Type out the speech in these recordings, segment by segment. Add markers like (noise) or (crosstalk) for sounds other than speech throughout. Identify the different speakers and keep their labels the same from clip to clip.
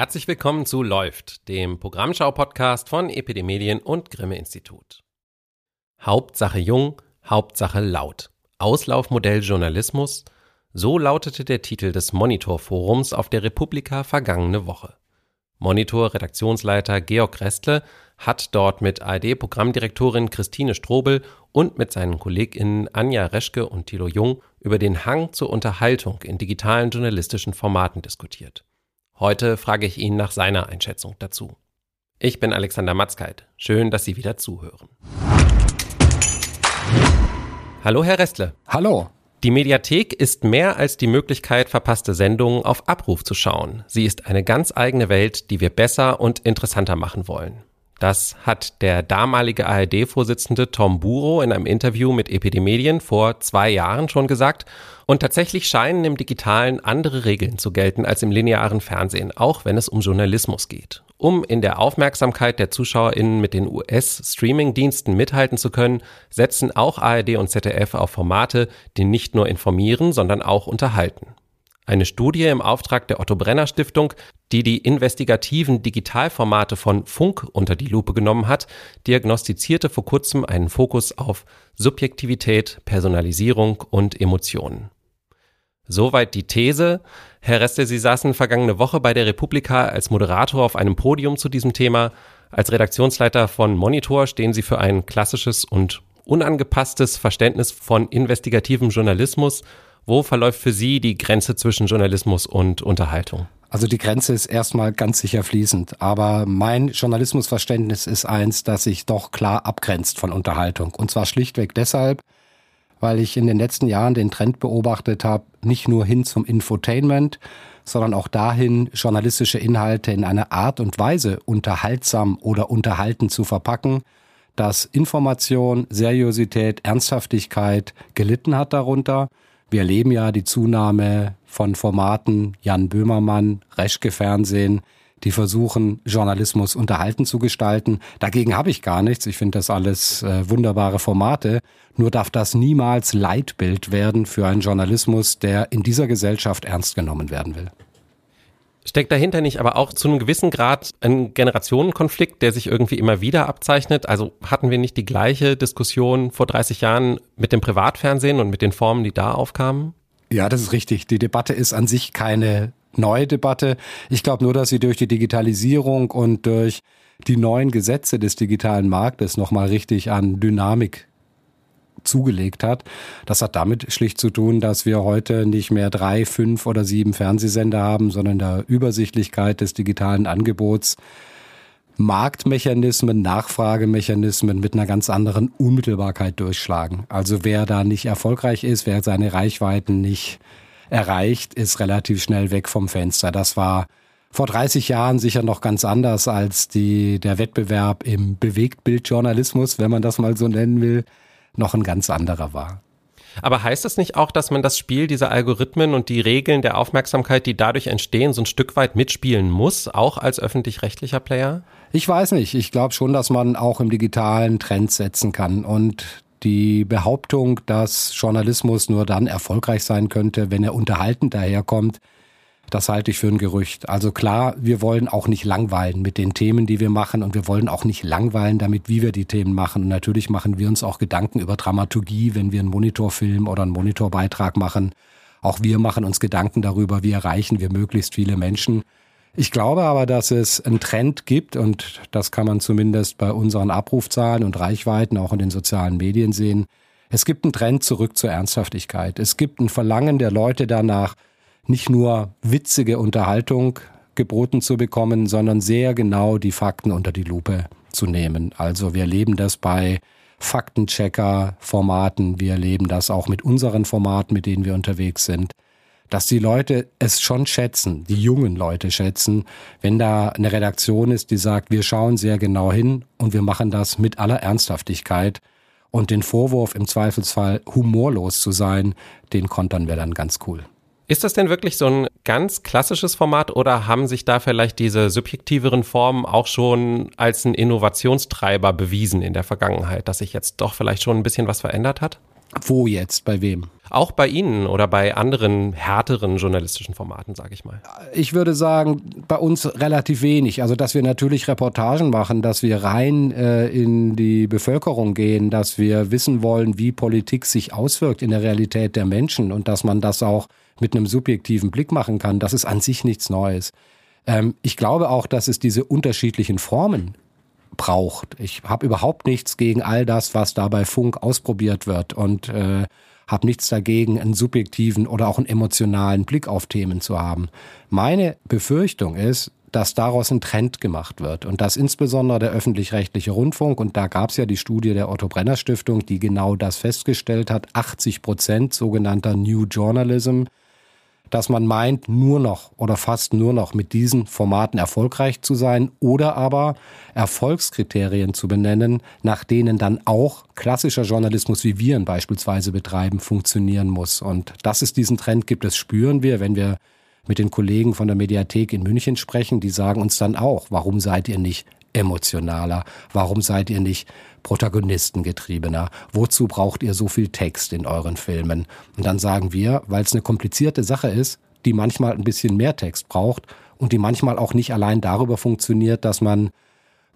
Speaker 1: Herzlich willkommen zu Läuft, dem Programmschau-Podcast von Epidemedien und Grimme Institut. Hauptsache jung, Hauptsache laut. Auslaufmodell Journalismus. So lautete der Titel des Monitor-Forums auf der Republika vergangene Woche. Monitor-Redaktionsleiter Georg Restle hat dort mit ARD-Programmdirektorin Christine Strobel und mit seinen KollegInnen Anja Reschke und Thilo Jung über den Hang zur Unterhaltung in digitalen journalistischen Formaten diskutiert. Heute frage ich ihn nach seiner Einschätzung dazu. Ich bin Alexander Matzkeit. Schön, dass Sie wieder zuhören. Hallo, Herr Restle.
Speaker 2: Hallo.
Speaker 1: Die Mediathek ist mehr als die Möglichkeit, verpasste Sendungen auf Abruf zu schauen. Sie ist eine ganz eigene Welt, die wir besser und interessanter machen wollen. Das hat der damalige ARD-Vorsitzende Tom Buro in einem Interview mit Epidemedien vor zwei Jahren schon gesagt. Und tatsächlich scheinen im Digitalen andere Regeln zu gelten als im linearen Fernsehen, auch wenn es um Journalismus geht. Um in der Aufmerksamkeit der ZuschauerInnen mit den US-Streaming-Diensten mithalten zu können, setzen auch ARD und ZDF auf Formate, die nicht nur informieren, sondern auch unterhalten. Eine Studie im Auftrag der Otto Brenner Stiftung, die die investigativen Digitalformate von Funk unter die Lupe genommen hat, diagnostizierte vor kurzem einen Fokus auf Subjektivität, Personalisierung und Emotionen. Soweit die These. Herr Reste, Sie saßen vergangene Woche bei der Republika als Moderator auf einem Podium zu diesem Thema. Als Redaktionsleiter von Monitor stehen Sie für ein klassisches und unangepasstes Verständnis von investigativem Journalismus wo verläuft für Sie die Grenze zwischen Journalismus und Unterhaltung?
Speaker 2: Also die Grenze ist erstmal ganz sicher fließend, aber mein Journalismusverständnis ist eins, das sich doch klar abgrenzt von Unterhaltung. Und zwar schlichtweg deshalb, weil ich in den letzten Jahren den Trend beobachtet habe, nicht nur hin zum Infotainment, sondern auch dahin, journalistische Inhalte in einer Art und Weise unterhaltsam oder unterhalten zu verpacken, dass Information, Seriosität, Ernsthaftigkeit gelitten hat darunter wir erleben ja die Zunahme von Formaten, Jan Böhmermann, Reschke Fernsehen, die versuchen, Journalismus unterhalten zu gestalten. Dagegen habe ich gar nichts. Ich finde das alles äh, wunderbare Formate. Nur darf das niemals Leitbild werden für einen Journalismus, der in dieser Gesellschaft ernst genommen werden will.
Speaker 1: Steckt dahinter nicht aber auch zu einem gewissen Grad ein Generationenkonflikt, der sich irgendwie immer wieder abzeichnet? Also hatten wir nicht die gleiche Diskussion vor 30 Jahren mit dem Privatfernsehen und mit den Formen, die da aufkamen?
Speaker 2: Ja, das ist richtig. Die Debatte ist an sich keine neue Debatte. Ich glaube nur, dass sie durch die Digitalisierung und durch die neuen Gesetze des digitalen Marktes nochmal richtig an Dynamik zugelegt hat. Das hat damit schlicht zu tun, dass wir heute nicht mehr drei, fünf oder sieben Fernsehsender haben, sondern der Übersichtlichkeit des digitalen Angebots Marktmechanismen, Nachfragemechanismen mit einer ganz anderen Unmittelbarkeit durchschlagen. Also wer da nicht erfolgreich ist, wer seine Reichweiten nicht erreicht, ist relativ schnell weg vom Fenster. Das war vor 30 Jahren sicher noch ganz anders als die, der Wettbewerb im Bewegtbildjournalismus, wenn man das mal so nennen will noch ein ganz anderer war.
Speaker 1: Aber heißt das nicht auch, dass man das Spiel dieser Algorithmen und die Regeln der Aufmerksamkeit, die dadurch entstehen, so ein Stück weit mitspielen muss, auch als öffentlich-rechtlicher Player?
Speaker 2: Ich weiß nicht. Ich glaube schon, dass man auch im digitalen Trend setzen kann. Und die Behauptung, dass Journalismus nur dann erfolgreich sein könnte, wenn er unterhaltend daherkommt, das halte ich für ein Gerücht. Also klar, wir wollen auch nicht langweilen mit den Themen, die wir machen und wir wollen auch nicht langweilen damit, wie wir die Themen machen. Und natürlich machen wir uns auch Gedanken über Dramaturgie, wenn wir einen Monitorfilm oder einen Monitorbeitrag machen. Auch wir machen uns Gedanken darüber, wie erreichen wir möglichst viele Menschen. Ich glaube aber, dass es einen Trend gibt und das kann man zumindest bei unseren Abrufzahlen und Reichweiten auch in den sozialen Medien sehen. Es gibt einen Trend zurück zur Ernsthaftigkeit. Es gibt ein Verlangen der Leute danach, nicht nur witzige Unterhaltung geboten zu bekommen, sondern sehr genau die Fakten unter die Lupe zu nehmen. Also wir erleben das bei Faktenchecker-Formaten, wir erleben das auch mit unseren Formaten, mit denen wir unterwegs sind, dass die Leute es schon schätzen, die jungen Leute schätzen, wenn da eine Redaktion ist, die sagt, wir schauen sehr genau hin und wir machen das mit aller Ernsthaftigkeit. Und den Vorwurf im Zweifelsfall humorlos zu sein, den kontern wir dann ganz cool.
Speaker 1: Ist das denn wirklich so ein ganz klassisches Format oder haben sich da vielleicht diese subjektiveren Formen auch schon als ein Innovationstreiber bewiesen in der Vergangenheit, dass sich jetzt doch vielleicht schon ein bisschen was verändert hat?
Speaker 2: Wo jetzt? Bei wem?
Speaker 1: Auch bei Ihnen oder bei anderen härteren journalistischen Formaten, sage ich mal.
Speaker 2: Ich würde sagen, bei uns relativ wenig. Also, dass wir natürlich Reportagen machen, dass wir rein äh, in die Bevölkerung gehen, dass wir wissen wollen, wie Politik sich auswirkt in der Realität der Menschen und dass man das auch mit einem subjektiven Blick machen kann, das ist an sich nichts Neues. Ähm, ich glaube auch, dass es diese unterschiedlichen Formen braucht. Ich habe überhaupt nichts gegen all das, was da bei Funk ausprobiert wird und äh, habe nichts dagegen, einen subjektiven oder auch einen emotionalen Blick auf Themen zu haben. Meine Befürchtung ist, dass daraus ein Trend gemacht wird und dass insbesondere der öffentlich-rechtliche Rundfunk, und da gab es ja die Studie der Otto Brenner Stiftung, die genau das festgestellt hat, 80 Prozent sogenannter New Journalism dass man meint, nur noch oder fast nur noch mit diesen Formaten erfolgreich zu sein oder aber Erfolgskriterien zu benennen, nach denen dann auch klassischer Journalismus, wie wir ihn beispielsweise betreiben, funktionieren muss. Und dass es diesen Trend gibt, das spüren wir, wenn wir mit den Kollegen von der Mediathek in München sprechen. Die sagen uns dann auch, warum seid ihr nicht emotionaler? Warum seid ihr nicht protagonistengetriebener? Wozu braucht ihr so viel Text in euren Filmen? Und dann sagen wir, weil es eine komplizierte Sache ist, die manchmal ein bisschen mehr Text braucht und die manchmal auch nicht allein darüber funktioniert, dass man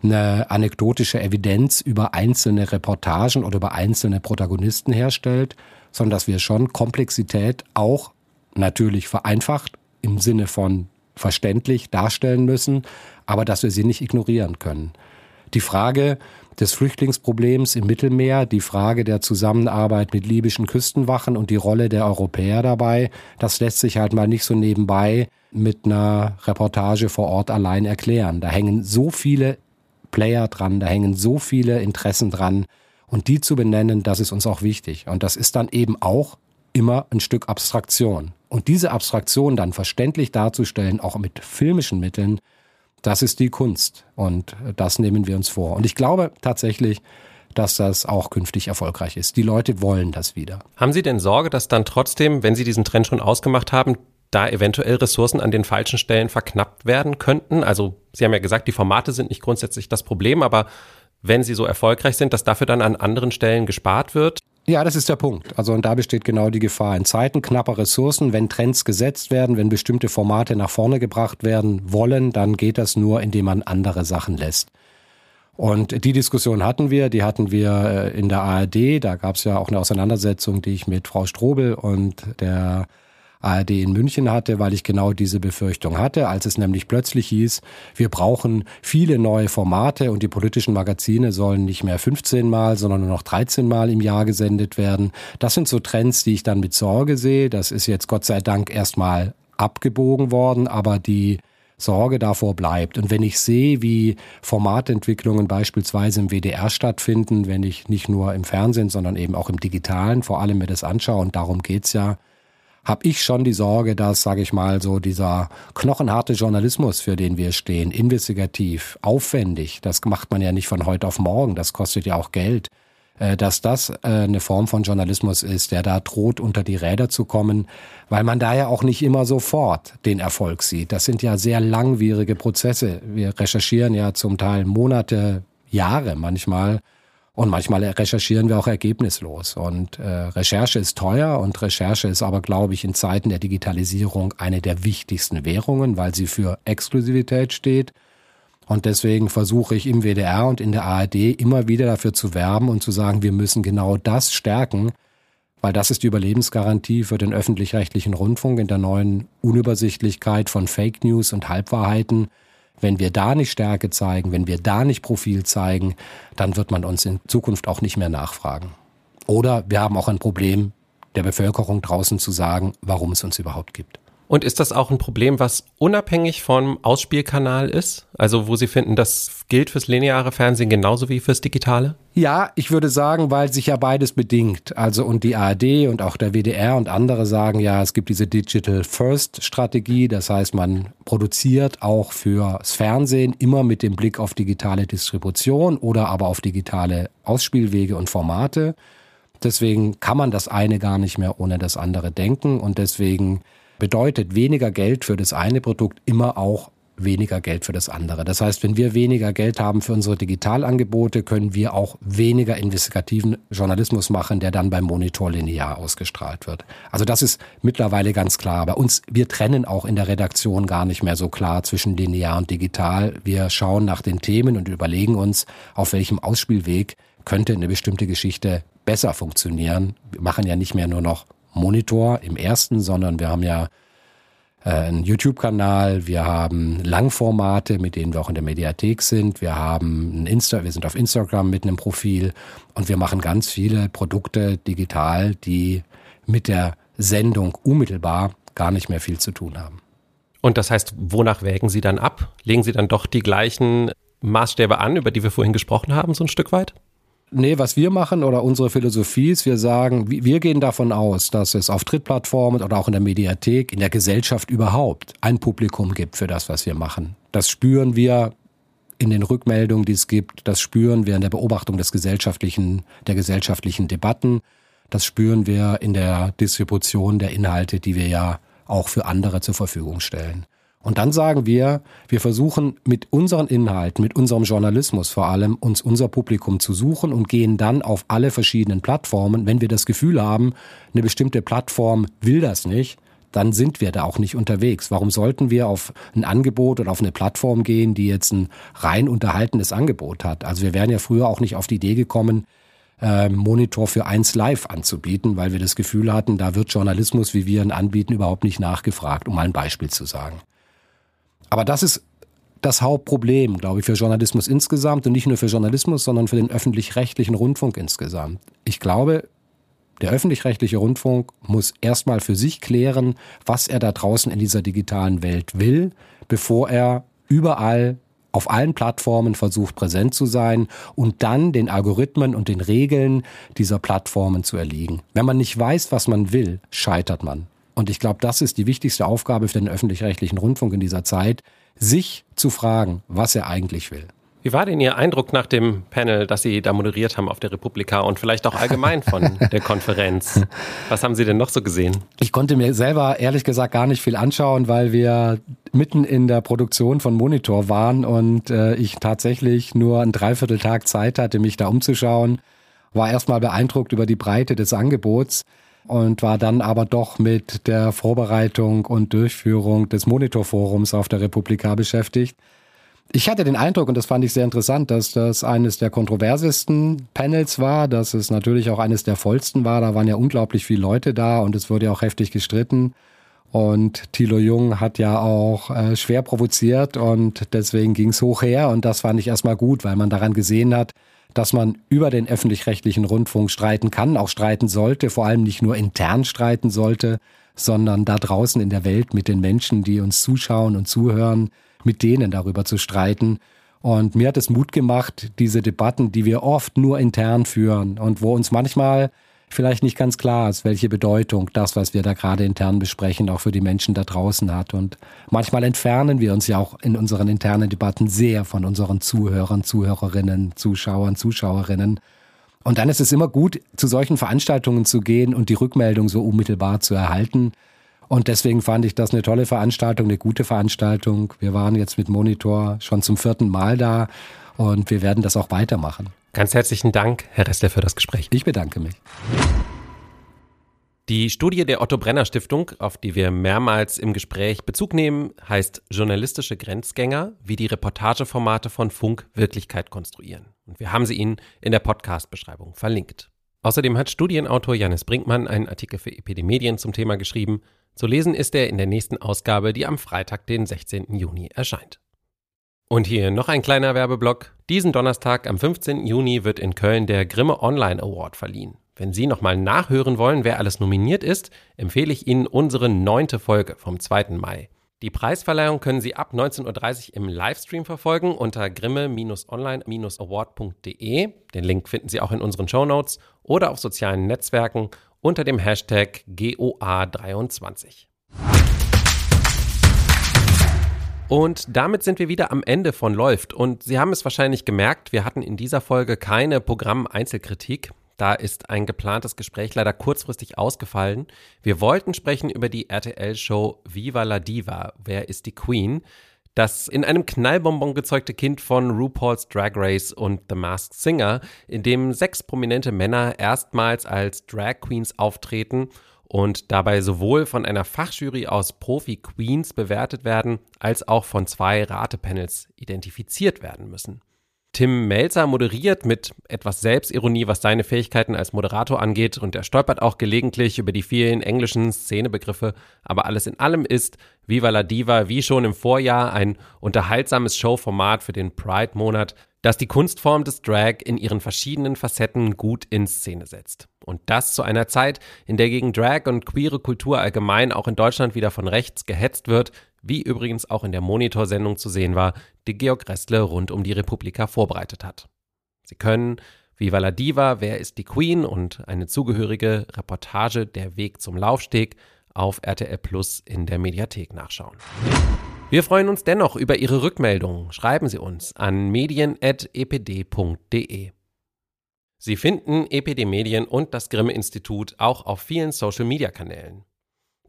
Speaker 2: eine anekdotische Evidenz über einzelne Reportagen oder über einzelne Protagonisten herstellt, sondern dass wir schon Komplexität auch natürlich vereinfacht im Sinne von verständlich darstellen müssen, aber dass wir sie nicht ignorieren können. Die Frage des Flüchtlingsproblems im Mittelmeer, die Frage der Zusammenarbeit mit libyschen Küstenwachen und die Rolle der Europäer dabei, das lässt sich halt mal nicht so nebenbei mit einer Reportage vor Ort allein erklären. Da hängen so viele Player dran, da hängen so viele Interessen dran. Und die zu benennen, das ist uns auch wichtig. Und das ist dann eben auch immer ein Stück Abstraktion. Und diese Abstraktion dann verständlich darzustellen, auch mit filmischen Mitteln, das ist die Kunst. Und das nehmen wir uns vor. Und ich glaube tatsächlich, dass das auch künftig erfolgreich ist. Die Leute wollen das wieder.
Speaker 1: Haben Sie denn Sorge, dass dann trotzdem, wenn Sie diesen Trend schon ausgemacht haben, da eventuell Ressourcen an den falschen Stellen verknappt werden könnten? Also Sie haben ja gesagt, die Formate sind nicht grundsätzlich das Problem, aber wenn sie so erfolgreich sind, dass dafür dann an anderen Stellen gespart wird?
Speaker 2: Ja, das ist der Punkt. Also und da besteht genau die Gefahr. In Zeiten knapper Ressourcen, wenn Trends gesetzt werden, wenn bestimmte Formate nach vorne gebracht werden wollen, dann geht das nur, indem man andere Sachen lässt. Und die Diskussion hatten wir, die hatten wir äh, in der ARD. Da gab es ja auch eine Auseinandersetzung, die ich mit Frau Strobel und der ARD in München hatte, weil ich genau diese Befürchtung hatte, als es nämlich plötzlich hieß, wir brauchen viele neue Formate und die politischen Magazine sollen nicht mehr 15 Mal, sondern nur noch 13 Mal im Jahr gesendet werden. Das sind so Trends, die ich dann mit Sorge sehe. Das ist jetzt Gott sei Dank erstmal abgebogen worden, aber die Sorge davor bleibt. Und wenn ich sehe, wie Formatentwicklungen beispielsweise im WDR stattfinden, wenn ich nicht nur im Fernsehen, sondern eben auch im Digitalen vor allem mir das anschaue, und darum geht's ja, habe ich schon die Sorge, dass, sage ich mal, so dieser knochenharte Journalismus, für den wir stehen, investigativ, aufwendig, das macht man ja nicht von heute auf morgen, das kostet ja auch Geld, äh, dass das äh, eine Form von Journalismus ist, der da droht, unter die Räder zu kommen, weil man da ja auch nicht immer sofort den Erfolg sieht. Das sind ja sehr langwierige Prozesse. Wir recherchieren ja zum Teil Monate, Jahre manchmal und manchmal recherchieren wir auch ergebnislos. Und äh, Recherche ist teuer und Recherche ist aber, glaube ich, in Zeiten der Digitalisierung eine der wichtigsten Währungen, weil sie für Exklusivität steht. Und deswegen versuche ich im WDR und in der ARD immer wieder dafür zu werben und zu sagen, wir müssen genau das stärken, weil das ist die Überlebensgarantie für den öffentlich-rechtlichen Rundfunk in der neuen Unübersichtlichkeit von Fake News und Halbwahrheiten wenn wir da nicht Stärke zeigen, wenn wir da nicht Profil zeigen, dann wird man uns in Zukunft auch nicht mehr nachfragen. Oder wir haben auch ein Problem der Bevölkerung draußen zu sagen, warum es uns überhaupt gibt.
Speaker 1: Und ist das auch ein Problem, was unabhängig vom Ausspielkanal ist? Also wo Sie finden, das gilt fürs lineare Fernsehen genauso wie fürs digitale?
Speaker 2: Ja, ich würde sagen, weil sich ja beides bedingt. Also und die ARD und auch der WDR und andere sagen ja, es gibt diese Digital First Strategie. Das heißt, man produziert auch fürs Fernsehen immer mit dem Blick auf digitale Distribution oder aber auf digitale Ausspielwege und Formate. Deswegen kann man das eine gar nicht mehr ohne das andere denken und deswegen bedeutet weniger Geld für das eine Produkt immer auch weniger Geld für das andere. Das heißt, wenn wir weniger Geld haben für unsere Digitalangebote, können wir auch weniger investigativen Journalismus machen, der dann beim Monitor linear ausgestrahlt wird. Also das ist mittlerweile ganz klar. Bei uns, wir trennen auch in der Redaktion gar nicht mehr so klar zwischen linear und digital. Wir schauen nach den Themen und überlegen uns, auf welchem Ausspielweg könnte eine bestimmte Geschichte besser funktionieren. Wir machen ja nicht mehr nur noch Monitor im ersten, sondern wir haben ja äh, einen YouTube-Kanal, wir haben Langformate, mit denen wir auch in der Mediathek sind, wir haben ein Insta, wir sind auf Instagram mit einem Profil und wir machen ganz viele Produkte digital, die mit der Sendung unmittelbar gar nicht mehr viel zu tun haben.
Speaker 1: Und das heißt, wonach wägen Sie dann ab? Legen Sie dann doch die gleichen Maßstäbe an, über die wir vorhin gesprochen haben, so ein Stück weit?
Speaker 2: Nee, was wir machen oder unsere Philosophie ist, wir sagen, wir gehen davon aus, dass es auf Trittplattformen oder auch in der Mediathek, in der Gesellschaft überhaupt ein Publikum gibt für das, was wir machen. Das spüren wir in den Rückmeldungen, die es gibt. Das spüren wir in der Beobachtung des gesellschaftlichen, der gesellschaftlichen Debatten. Das spüren wir in der Distribution der Inhalte, die wir ja auch für andere zur Verfügung stellen. Und dann sagen wir, wir versuchen mit unseren Inhalten, mit unserem Journalismus vor allem, uns unser Publikum zu suchen und gehen dann auf alle verschiedenen Plattformen. Wenn wir das Gefühl haben, eine bestimmte Plattform will das nicht, dann sind wir da auch nicht unterwegs. Warum sollten wir auf ein Angebot oder auf eine Plattform gehen, die jetzt ein rein unterhaltenes Angebot hat? Also wir wären ja früher auch nicht auf die Idee gekommen, äh, Monitor für eins live anzubieten, weil wir das Gefühl hatten, da wird Journalismus, wie wir ihn anbieten, überhaupt nicht nachgefragt, um mal ein Beispiel zu sagen. Aber das ist das Hauptproblem, glaube ich, für Journalismus insgesamt und nicht nur für Journalismus, sondern für den öffentlich-rechtlichen Rundfunk insgesamt. Ich glaube, der öffentlich-rechtliche Rundfunk muss erstmal für sich klären, was er da draußen in dieser digitalen Welt will, bevor er überall auf allen Plattformen versucht präsent zu sein und dann den Algorithmen und den Regeln dieser Plattformen zu erliegen. Wenn man nicht weiß, was man will, scheitert man. Und ich glaube, das ist die wichtigste Aufgabe für den öffentlich-rechtlichen Rundfunk in dieser Zeit, sich zu fragen, was er eigentlich will.
Speaker 1: Wie war denn Ihr Eindruck nach dem Panel, das Sie da moderiert haben auf der Republika und vielleicht auch allgemein von (laughs) der Konferenz? Was haben Sie denn noch so gesehen?
Speaker 2: Ich konnte mir selber ehrlich gesagt gar nicht viel anschauen, weil wir mitten in der Produktion von Monitor waren und äh, ich tatsächlich nur ein Dreivierteltag Zeit hatte, mich da umzuschauen. War erstmal beeindruckt über die Breite des Angebots und war dann aber doch mit der Vorbereitung und Durchführung des Monitorforums auf der Republika beschäftigt. Ich hatte den Eindruck, und das fand ich sehr interessant, dass das eines der kontroversesten Panels war, dass es natürlich auch eines der vollsten war. Da waren ja unglaublich viele Leute da und es wurde ja auch heftig gestritten. Und Thilo Jung hat ja auch äh, schwer provoziert und deswegen ging es hoch her. Und das fand ich erstmal gut, weil man daran gesehen hat, dass man über den öffentlich-rechtlichen Rundfunk streiten kann, auch streiten sollte, vor allem nicht nur intern streiten sollte, sondern da draußen in der Welt mit den Menschen, die uns zuschauen und zuhören, mit denen darüber zu streiten. Und mir hat es Mut gemacht, diese Debatten, die wir oft nur intern führen und wo uns manchmal vielleicht nicht ganz klar ist, welche Bedeutung das, was wir da gerade intern besprechen, auch für die Menschen da draußen hat. Und manchmal entfernen wir uns ja auch in unseren internen Debatten sehr von unseren Zuhörern, Zuhörerinnen, Zuschauern, Zuschauerinnen. Und dann ist es immer gut, zu solchen Veranstaltungen zu gehen und die Rückmeldung so unmittelbar zu erhalten. Und deswegen fand ich das eine tolle Veranstaltung, eine gute Veranstaltung. Wir waren jetzt mit Monitor schon zum vierten Mal da und wir werden das auch weitermachen.
Speaker 1: Ganz herzlichen Dank, Herr Ressler, für das Gespräch.
Speaker 2: Ich bedanke mich.
Speaker 1: Die Studie der Otto Brenner Stiftung, auf die wir mehrmals im Gespräch Bezug nehmen, heißt Journalistische Grenzgänger, wie die Reportageformate von Funk Wirklichkeit konstruieren. Und wir haben sie Ihnen in der Podcast-Beschreibung verlinkt. Außerdem hat Studienautor Janis Brinkmann einen Artikel für Epidemedien zum Thema geschrieben. Zu lesen ist er in der nächsten Ausgabe, die am Freitag, den 16. Juni erscheint. Und hier noch ein kleiner Werbeblock. Diesen Donnerstag am 15. Juni wird in Köln der Grimme Online Award verliehen. Wenn Sie nochmal nachhören wollen, wer alles nominiert ist, empfehle ich Ihnen unsere neunte Folge vom 2. Mai. Die Preisverleihung können Sie ab 19.30 Uhr im Livestream verfolgen unter grimme-online-award.de. Den Link finden Sie auch in unseren Show Notes oder auf sozialen Netzwerken unter dem Hashtag GOA23. Und damit sind wir wieder am Ende von Läuft. Und Sie haben es wahrscheinlich gemerkt, wir hatten in dieser Folge keine Programm-Einzelkritik. Da ist ein geplantes Gespräch leider kurzfristig ausgefallen. Wir wollten sprechen über die RTL-Show Viva la Diva. Wer ist die Queen? Das in einem Knallbonbon gezeugte Kind von RuPaul's Drag Race und The Masked Singer, in dem sechs prominente Männer erstmals als Drag Queens auftreten und dabei sowohl von einer Fachjury aus Profi-Queens bewertet werden, als auch von zwei Ratepanels identifiziert werden müssen. Tim Melzer moderiert mit etwas Selbstironie, was seine Fähigkeiten als Moderator angeht, und er stolpert auch gelegentlich über die vielen englischen Szenebegriffe, aber alles in allem ist Viva la Diva wie schon im Vorjahr ein unterhaltsames Showformat für den Pride-Monat, das die Kunstform des Drag in ihren verschiedenen Facetten gut in Szene setzt. Und das zu einer Zeit, in der gegen Drag und queere Kultur allgemein auch in Deutschland wieder von rechts gehetzt wird, wie übrigens auch in der Monitor-Sendung zu sehen war, die Georg Restle rund um die Republika vorbereitet hat. Sie können Viva la Diva, Wer ist die Queen und eine zugehörige Reportage Der Weg zum Laufsteg auf RTL Plus in der Mediathek nachschauen. Wir freuen uns dennoch über Ihre Rückmeldungen. Schreiben Sie uns an medien.epd.de. Sie finden EPD Medien und das Grimme Institut auch auf vielen Social Media Kanälen.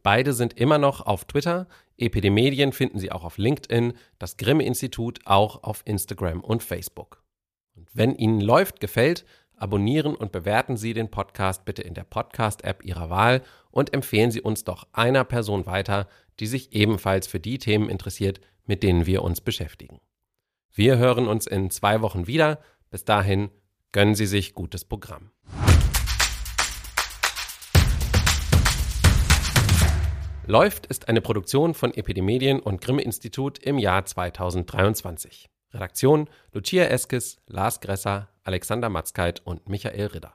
Speaker 1: Beide sind immer noch auf Twitter. EPD Medien finden Sie auch auf LinkedIn, das Grimme Institut auch auf Instagram und Facebook. Und wenn Ihnen läuft, gefällt, abonnieren und bewerten Sie den Podcast bitte in der Podcast-App Ihrer Wahl und empfehlen Sie uns doch einer Person weiter, die sich ebenfalls für die Themen interessiert, mit denen wir uns beschäftigen. Wir hören uns in zwei Wochen wieder. Bis dahin gönnen Sie sich gutes Programm. Läuft ist eine Produktion von Epidemedien und Grimme Institut im Jahr 2023. Redaktion Lucia Eskes, Lars Gresser, Alexander Matzkeit und Michael Ridder.